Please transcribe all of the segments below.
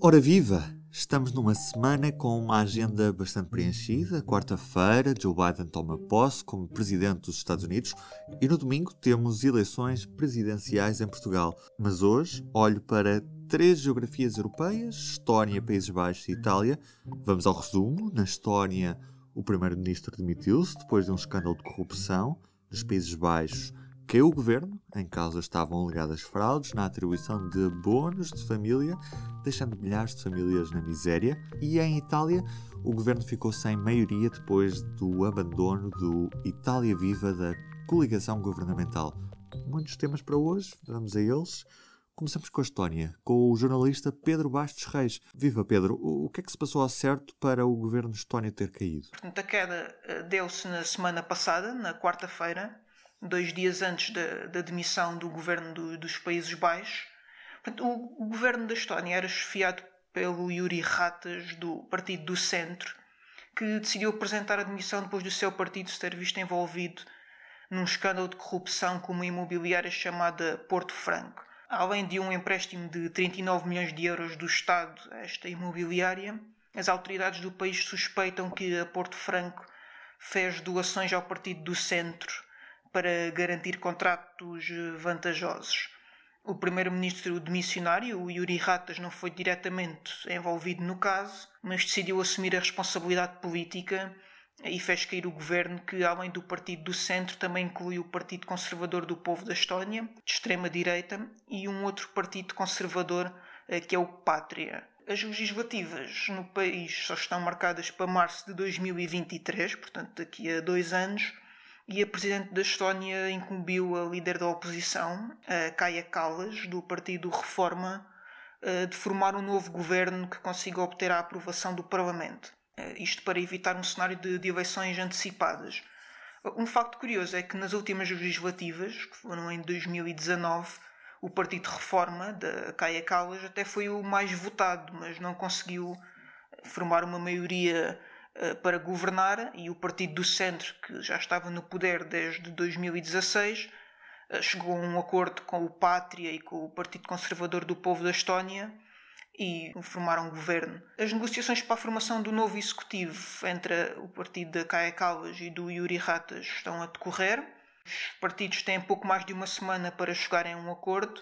Ora viva! Estamos numa semana com uma agenda bastante preenchida. Quarta-feira, Joe Biden toma posse como presidente dos Estados Unidos e no domingo temos eleições presidenciais em Portugal. Mas hoje olho para três geografias europeias: Estónia, Países Baixos e Itália. Vamos ao resumo. Na Estónia, o primeiro-ministro demitiu-se depois de um escândalo de corrupção. Nos Países Baixos, caiu o governo. Em causa estavam alegadas fraudes na atribuição de bônus de família, deixando milhares de famílias na miséria. E em Itália, o governo ficou sem maioria depois do abandono do Itália Viva da coligação governamental. Muitos temas para hoje, vamos a eles. Começamos com a Estónia, com o jornalista Pedro Bastos Reis. Viva Pedro, o que é que se passou ao certo para o governo de Estónia ter caído? A queda eh, deu-se na semana passada, na quarta-feira, dois dias antes da, da demissão do governo do, dos Países Baixos. Portanto, o, o, governo da Estónia era chefiado pelo Yuri Ratas, do Partido do Centro, que decidiu apresentar a demissão depois do seu partido se ter visto envolvido num escândalo de corrupção com uma imobiliária chamada Porto Franco. Além de um empréstimo de 39 milhões de euros do Estado a esta imobiliária, as autoridades do país suspeitam que a Porto Franco fez doações ao Partido do Centro para garantir contratos vantajosos. O primeiro-ministro demissionário, o Yuri Ratas, não foi diretamente envolvido no caso, mas decidiu assumir a responsabilidade política e fez cair o governo, que, além do Partido do Centro, também inclui o Partido Conservador do Povo da Estónia, de extrema-direita, e um outro partido conservador, eh, que é o Pátria. As legislativas no país só estão marcadas para março de 2023, portanto, daqui a dois anos e a presidente da Estónia incumbiu a líder da oposição, a Kaja Kallas, do partido Reforma, eh, de formar um novo governo que consiga obter a aprovação do Parlamento. Eh, isto para evitar um cenário de, de eleições antecipadas. Um facto curioso é que nas últimas legislativas, que foram em 2019, o Partido Reforma, da Kaja Kallas, até foi o mais votado, mas não conseguiu formar uma maioria eh, para governar e o Partido do Centro, que já estava no poder desde 2016, eh, chegou a um acordo com o Pátria e com o Partido Conservador do Povo da Estónia e formaram um governo. As negociações para a formação do novo executivo entre o partido da Caia Calvas e do Yuri Ratas estão a decorrer. Os partidos têm pouco mais de uma semana para chegarem a um acordo,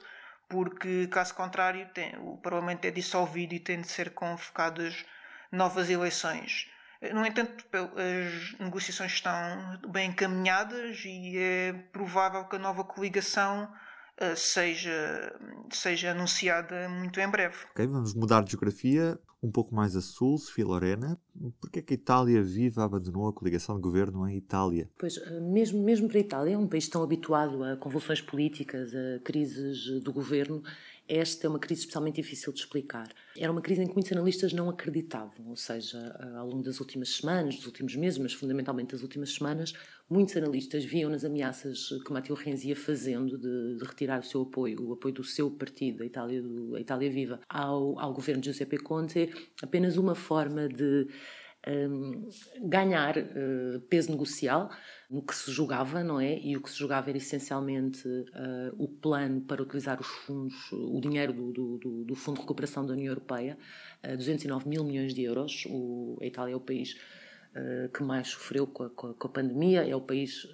porque, caso contrário, tem, o Parlamento é dissolvido e têm de ser convocadas novas eleições. No entanto, as negociações estão bem encaminhadas e é provável que a nova coligação eh, seja, seja anunciada muito em breve. Ok, vamos mudar de geografia um pouco mais a sul, Sofia Lorena. Por que é que a Itália viva abandonou a coligação de governo em Itália? Pois, eh, mesmo, mesmo para a Itália, é um país tão habituado a convulsões políticas, a crises do governo, esta é uma crise especialmente difícil de explicar. Era uma crise em que muitos analistas não acreditavam, ou seja, ao longo das últimas semanas, dos últimos meses, mas fundamentalmente das últimas semanas, muitos analistas viam nas ameaças que Matteo Renzi ia fazendo de, de, retirar o seu apoio, o apoio do seu partido, a Itália, do, a Itália Viva, ao, ao governo de Giuseppe Conte, apenas uma forma de ganhar uh, peso negocial no que se julgava, não é? E o que se julgava era essencialmente uh, o plano para utilizar os fundos, o dinheiro do, do, do Fundo de Recuperação da União Europeia, uh, 209 mil milhões de euros. O, a Itália é o país uh, que mais sofreu com a, com a pandemia, é o país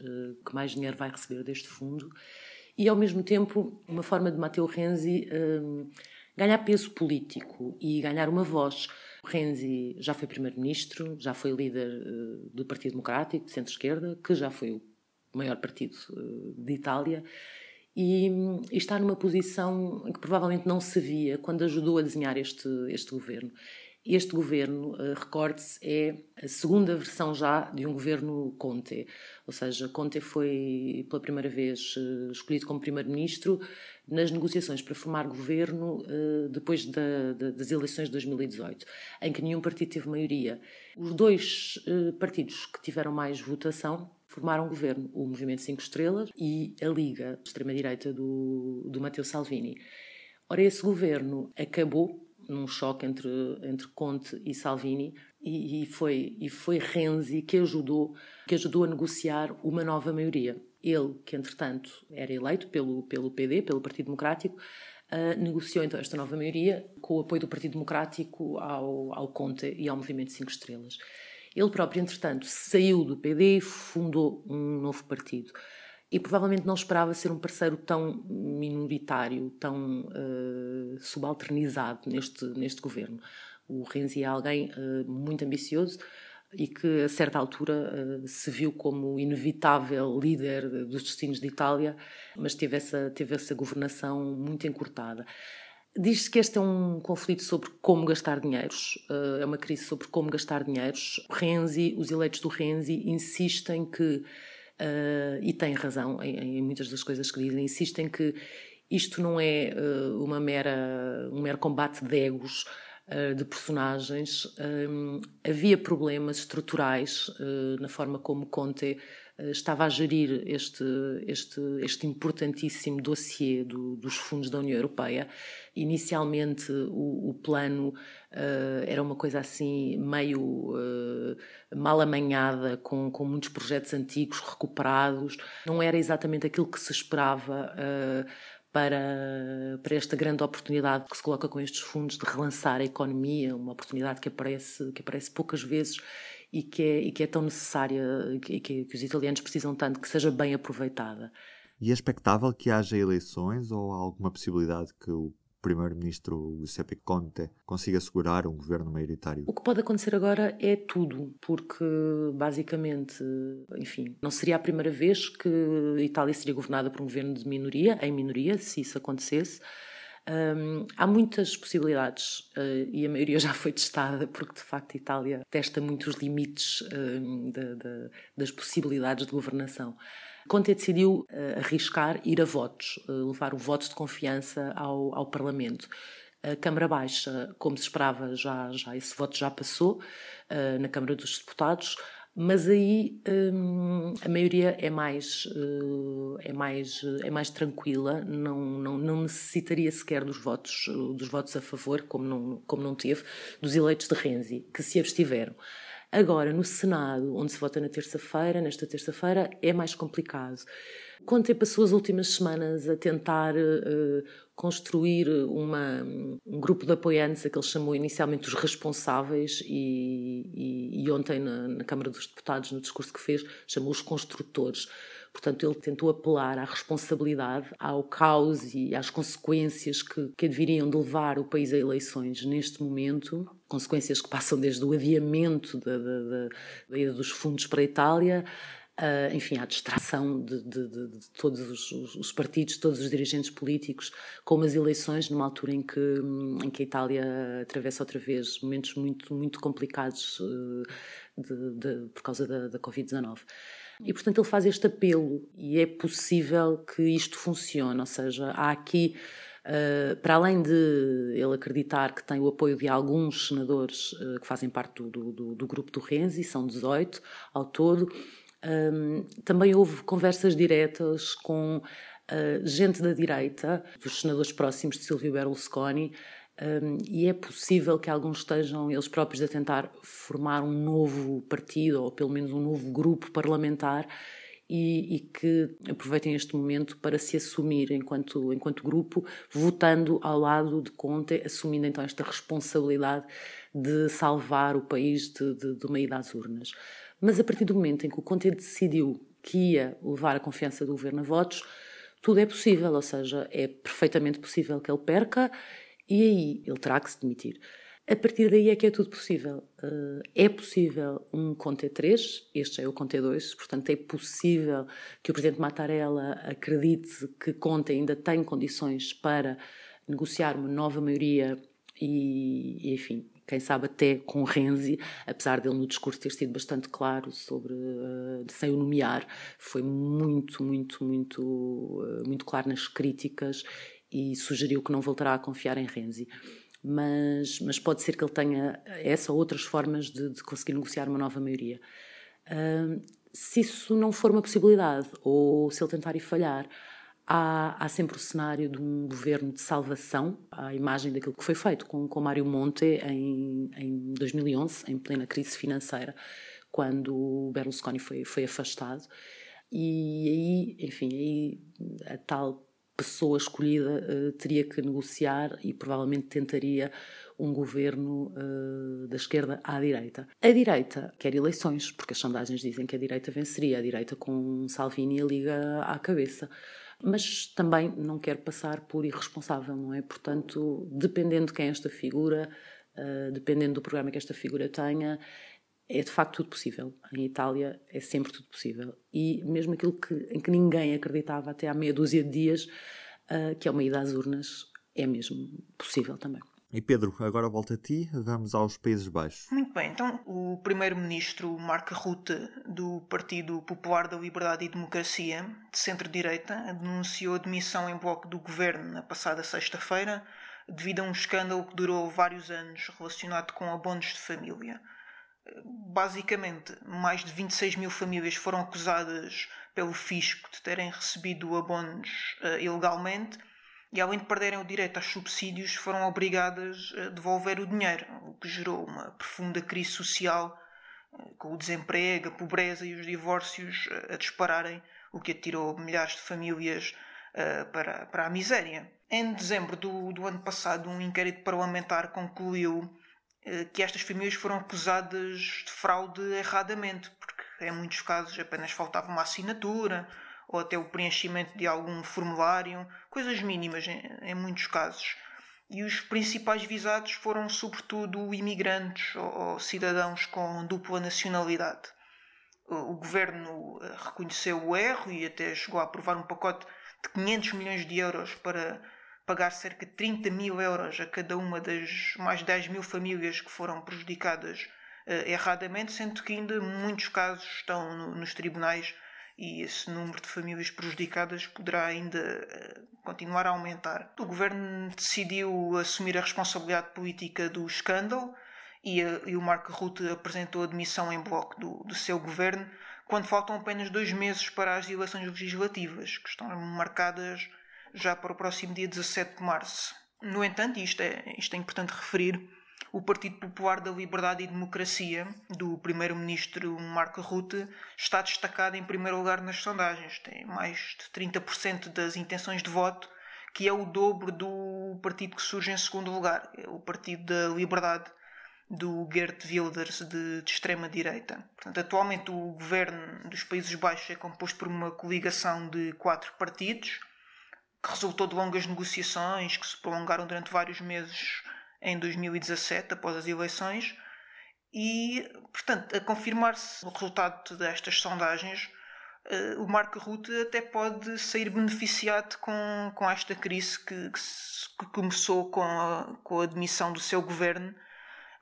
que mais dinheiro vai receber deste fundo. E, ao mesmo tempo, uma forma de Matteo Renzi ganhar peso político e ganhar uma voz Renzi já foi primeiro-ministro, já foi líder uh, do Partido Democrático, de centro-esquerda, que já foi o maior partido uh, de Itália, e, e, está numa posição que provavelmente não se via quando ajudou a desenhar este, este governo. Este governo, uh, recorde-se, é a segunda versão já de um governo Conte. Ou seja, Conte foi pela primeira vez uh, escolhido como primeiro-ministro nas negociações para formar governo uh, depois da, da, das eleições de 2018, em que nenhum partido teve maioria. Os dois partidos que tiveram mais votação formaram governo, o Movimento Cinco Estrelas e a Liga, extrema-direita do, do Matteo Salvini. Ora, esse governo acabou num choque entre, entre Conte e Salvini, e, e, foi, e foi Renzi que ajudou, que ajudou a negociar uma nova maioria. Ele, que entretanto era eleito pelo, pelo PD, pelo Partido Democrático, uh, negociou então esta nova maioria com o apoio do Partido Democrático ao, ao Conte e ao Movimento Cinco Estrelas. Ele próprio, entretanto, saiu do PD e fundou um novo partido. E provavelmente não esperava ser um parceiro tão minoritário, tão uh, subalternizado neste, neste governo. O Renzi é alguém uh, muito ambicioso e que, a certa altura, uh, se viu como inevitável líder dos destinos de Itália, mas teve essa, teve essa governação muito encurtada. Diz-se que este é um conflito sobre como gastar dinheiros, é uma crise sobre como gastar dinheiros. Renzi, os eleitos do Renzi insistem que, uh, e têm razão em, em, muitas das coisas que dizem, insistem que isto não é uh, uma mera, um mero combate de egos, de personagens. Um, havia problemas estruturais na forma como Conte estava a gerir este, este, este importantíssimo dossiê do, dos fundos da União Europeia. Inicialmente, o, o plano uh, era uma coisa assim meio uh, mal amanhada, com, com muitos projetos antigos recuperados. Não era exatamente aquilo que se esperava. Uh, para, para esta grande oportunidade que se coloca com estes fundos de relançar a economia, uma oportunidade que aparece, que aparece poucas vezes e que é, e que é tão necessária, que, que, que os italianos precisam tanto, que seja bem aproveitada. E é expectável que haja eleições ou há alguma possibilidade que o primeiro-ministro Giuseppe Conte consiga assegurar um governo maioritário? O que pode acontecer agora é tudo, porque basicamente, enfim, não seria a primeira vez que a Itália seria governada por um governo de minoria, em minoria, se isso acontecesse. Um, há muitas possibilidades uh, e a maioria já foi testada, porque de facto a Itália testa muito os limites um, de, de, das possibilidades de governação. Conte decidiu uh, arriscar ir a votos, uh, levar o voto de confiança ao, ao Parlamento. A Câmara Baixa, como se esperava, já, já esse voto já passou na Câmara dos Deputados mas aí hum, a maioria é mais uh, é mais é mais tranquila não, não não necessitaria sequer dos votos dos votos a favor como não como não teve dos eleitos de Renzi que se abstiveram agora no Senado onde se vota na terça-feira nesta terça-feira é mais complicado Conte passou as últimas semanas a tentar uh, construir uma, um grupo de apoiantes, a que ele chamou inicialmente os responsáveis, e, e, e ontem na, na, Câmara dos Deputados, no discurso que fez, chamou os construtores. Portanto, ele tentou apelar à responsabilidade, ao caos e às consequências que, que deveriam de levar o país a eleições neste momento, consequências que passam desde o adiamento da, da, da, da ida dos fundos para a Itália Uh, enfim, à distração de, de, de, de todos os, os, partidos, todos os dirigentes políticos, com umas eleições numa altura em que, em que a Itália atravessa outra vez momentos muito, muito complicados uh, por causa da, da Covid-19. E, portanto, ele faz este apelo e é possível que isto funcione, ou seja, há aqui. Uh, para além de ele acreditar que tem o apoio de alguns senadores uh, que fazem parte do, do, do, grupo do Renzi, são 18 ao todo, um, também houve conversas diretas com uh, gente da direita, dos senadores próximos de Silvio Berlusconi, um, e é possível que alguns estejam eles próprios a tentar formar um novo partido, ou pelo menos um novo grupo parlamentar, e, e, que aproveitem este momento para se assumir enquanto, enquanto grupo, votando ao lado de Conte, assumindo então esta responsabilidade de salvar o país de, de, de uma ida às urnas. Mas a partir do momento em que o Conte decidiu que ia levar a confiança do governo a votos, tudo é possível, ou seja, é perfeitamente possível que ele perca e aí ele terá que se demitir. A partir daí é que é tudo possível. Uh, é possível um Conte 3, este é o Conte 2, portanto é possível que o Presidente Mattarella acredite que Conte ainda tem condições para negociar uma nova maioria e enfim, quem sabe até com Renzi, apesar dele no discurso ter sido bastante claro sobre, uh, sem o nomear, foi muito, muito, muito, uh, muito claro nas críticas e sugeriu que não voltará a confiar em Renzi. Mas, mas pode ser que ele tenha essa ou outras formas de, de conseguir negociar uma nova maioria. Uh, se isso não for uma possibilidade, ou se ele tentar e falhar, Há, há, sempre o cenário de um governo de salvação, à imagem daquilo que foi feito com, com Mário Monte em, em 2011, em plena crise financeira, quando Berlusconi foi, foi afastado. E aí, enfim, aí a tal pessoa escolhida uh, teria que negociar e provavelmente tentaria um governo uh, da esquerda à direita. A direita quer eleições, porque as sondagens dizem que a direita venceria, a direita com Salvini a liga à cabeça. Mas também não quer passar por irresponsável, não é? Portanto, dependendo de quem é esta figura, uh, dependendo do programa que esta figura tenha, é de facto tudo possível. Em Itália é sempre tudo possível. E mesmo aquilo que, em que ninguém acreditava até há meia dúzia de dias, uh, que é uma ida às urnas, é mesmo possível também. E Pedro, agora volta a ti, vamos aos Países Baixos. Muito bem, então o primeiro-ministro Mark Rutte, do Partido Popular da Liberdade e Democracia, de centro-direita, denunciou a demissão em bloco do governo na passada sexta-feira, devido a um escândalo que durou vários anos relacionado com abonos de família. Basicamente, mais de 26 mil famílias foram acusadas pelo fisco de terem recebido abonos uh, ilegalmente e, além de perderem o direito aos subsídios, foram obrigadas a devolver o dinheiro, o que gerou uma profunda crise social, eh, com o desemprego, a pobreza e os divórcios eh, a dispararem, o que atirou milhares de famílias para, para a miséria. Em dezembro do, do ano passado, um inquérito parlamentar concluiu que estas famílias foram acusadas de fraude erradamente, porque em muitos casos apenas faltava uma assinatura ou até o preenchimento de algum formulário, coisas mínimas em, em muitos casos. E os principais visados foram, sobretudo, imigrantes ou, ou cidadãos com dupla nacionalidade. O, o governo eh, reconheceu o erro e até chegou a aprovar um pacote de 500 milhões de euros para pagar cerca de 30 mil euros a cada uma das mais 10 mil famílias que foram prejudicadas uh, erradamente, sendo que ainda muitos casos estão no, nos tribunais e esse número de famílias prejudicadas poderá ainda eh, continuar a aumentar. O governo decidiu assumir a responsabilidade política do escândalo e, e o Marco Rutte apresentou a demissão em bloco do, do seu governo quando faltam apenas dois meses para as eleições legislativas, que estão marcadas já para o próximo dia 17 de março. No entanto, isto é, isto é importante referir, o Partido Popular da Liberdade e Democracia, do primeiro-ministro Marco Rutte, está destacado em primeiro lugar nas sondagens. Tem mais de 30% das intenções de voto, que é o dobro do partido que surge em segundo lugar, é o Partido da Liberdade, do Geert Wilders, de, de extrema-direita. Portanto, atualmente o governo dos Países Baixos é composto por uma coligação de quatro partidos, resultou de longas negociações que se prolongaram durante vários meses em 2017, após as eleições, e, portanto, a confirmar-se o resultado destas sondagens, uh, o Marco Rutte até pode sair beneficiado com, com esta crise que, que, começou com a, com a demissão do seu governo,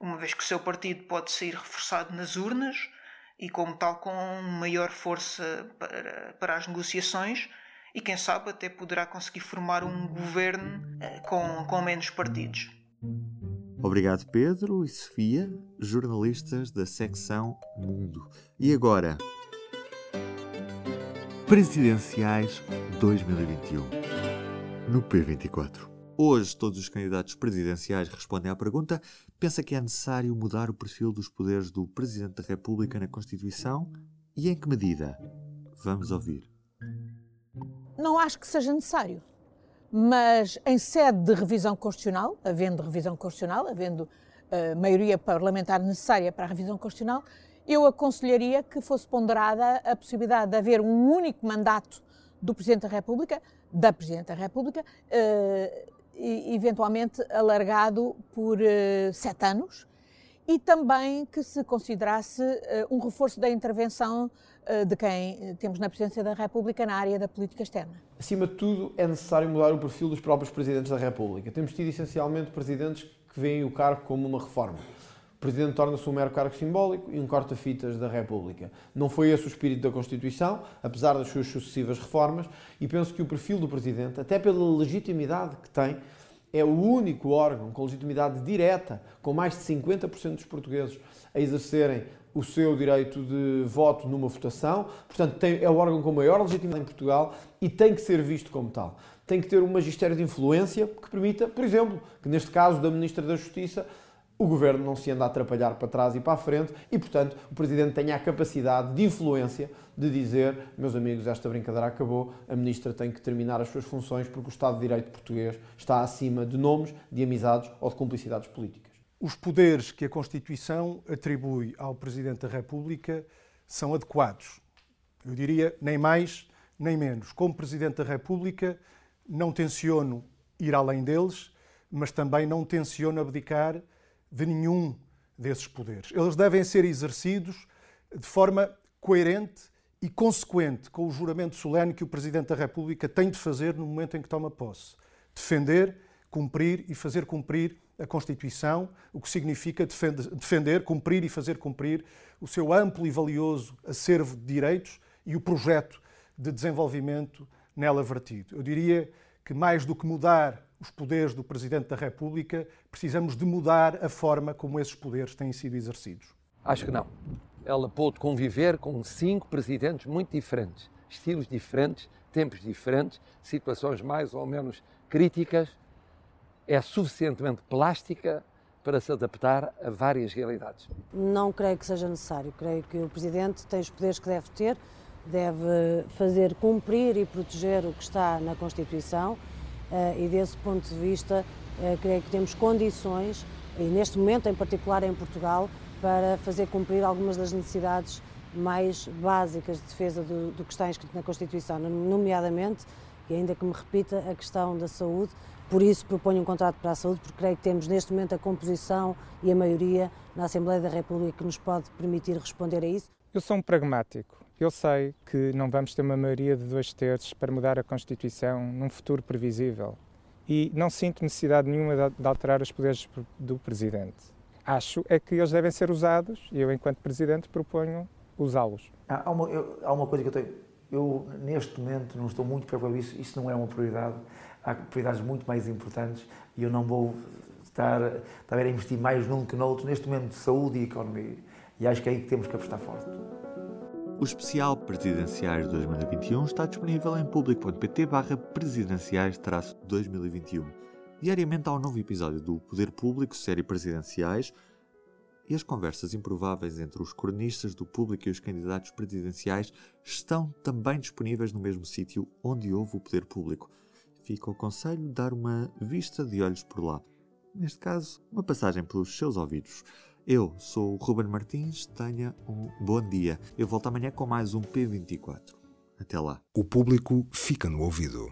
uma vez que o seu partido pode sair reforçado nas urnas e, como tal, com maior força para, para as negociações e, quem sabe, até poderá conseguir formar um governo uh, com, com menos partidos. Obrigado, Pedro e Sofia, jornalistas da secção Mundo. E agora? Presidenciais 2021. No P24. Hoje, todos os candidatos presidenciais respondem à pergunta: pensa que é necessário mudar o perfil dos poderes do Presidente da República na Constituição? E em que medida? Vamos ouvir. Não acho que seja necessário. Mas em sede de revisão constitucional, havendo revisão constitucional, havendo uh, maioria parlamentar necessária para a revisão constitucional, eu aconselharia que fosse ponderada a possibilidade de haver um único mandato do Presidente da República, da Presidente da República, uh, eventualmente alargado por uh, sete anos, e também que se considerasse um reforço da intervenção eh, de quem eh, temos na Presidência da República na área da política externa. Acima de tudo, é necessário mudar o perfil dos próprios Presidentes da República. Temos tido essencialmente Presidentes que veem o cargo como uma reforma. O Presidente torna-se um mero cargo simbólico e um corta-fitas da República. Não foi esse o espírito da Constituição, apesar das suas sucessivas reformas, e penso que o perfil do Presidente, até pela legitimidade que tem, é o único órgão com legitimidade direta, com mais de 50% dos portugueses a exercerem o seu direito de voto numa votação, portanto, tem, é o órgão com maior legitimidade em Portugal e tem que ser visto como tal. Tem que ter um magistério de influência que permita, por exemplo, que neste caso da Ministra da Justiça, o governo não se anda a atrapalhar para trás e para a frente e, portanto, o presidente tenha a capacidade de influência de dizer: meus amigos, esta brincadeira acabou, a ministra tem que terminar as suas funções porque o Estado de Direito português está acima de nomes, de amizades ou de cumplicidades políticas. Os poderes que a Constituição atribui ao Presidente da República são adequados. Eu diria nem mais nem menos. Como Presidente da República, não tenciono ir além deles, mas também não tenciono abdicar de nenhum desses poderes. Eles devem ser exercidos de forma coerente e consequente com o juramento solene que o Presidente da República tem de fazer no momento em que toma posse. Defender, cumprir e fazer cumprir a Constituição, o que significa defender, cumprir e fazer cumprir o seu amplo e valioso acervo de direitos e o projeto de desenvolvimento nela vertido. Eu diria que mais do que mudar os poderes do Presidente da República, precisamos de mudar a forma como esses poderes têm sido exercidos. Acho que não. Ela pôde conviver com cinco presidentes muito diferentes, estilos diferentes, tempos diferentes, situações mais ou menos críticas. É suficientemente plástica para se adaptar a várias realidades. Não creio que seja necessário. Creio que o Presidente tem os poderes que deve ter, deve fazer cumprir e proteger o que está na Constituição e desse ponto de vista eh, creio que temos condições, e neste momento em particular em Portugal, para fazer cumprir algumas das necessidades mais básicas de defesa do, do que está inscrito na Constituição, nomeadamente, e ainda que me repita, a questão da saúde. Por isso proponho um contrato para a saúde, porque creio que temos neste momento a composição e a maioria na Assembleia da República que nos pode permitir responder a isso. Eu sou um pragmático. Eu sei que não vamos ter uma maioria de dois terços para mudar a Constituição num futuro previsível e não sinto necessidade nenhuma de alterar os poderes do Presidente. Acho é que eles devem ser usados e eu, enquanto Presidente, proponho usá-los. Há uma, eu, há uma coisa que eu tenho. Eu, neste momento, não estou muito preocupado com isso. Isso não é uma prioridade. Há prioridades muito mais importantes e eu não vou estar, estar a investir mais num que no outro. Neste momento, de saúde e economia. E acho que é aí que temos que apostar forte. O especial Presidenciais 2021 está disponível em público.pt barra presidenciais-2021. Diariamente há um novo episódio do Poder Público, série Presidenciais, e as conversas improváveis entre os cronistas do público e os candidatos presidenciais estão também disponíveis no mesmo sítio onde houve o Poder Público. Fica o conselho de dar uma vista de olhos por lá. Neste caso, uma passagem pelos seus ouvidos. Eu sou o Ruben Martins, tenha um bom dia. Eu volto amanhã com mais um P24. Até lá. O público fica no ouvido.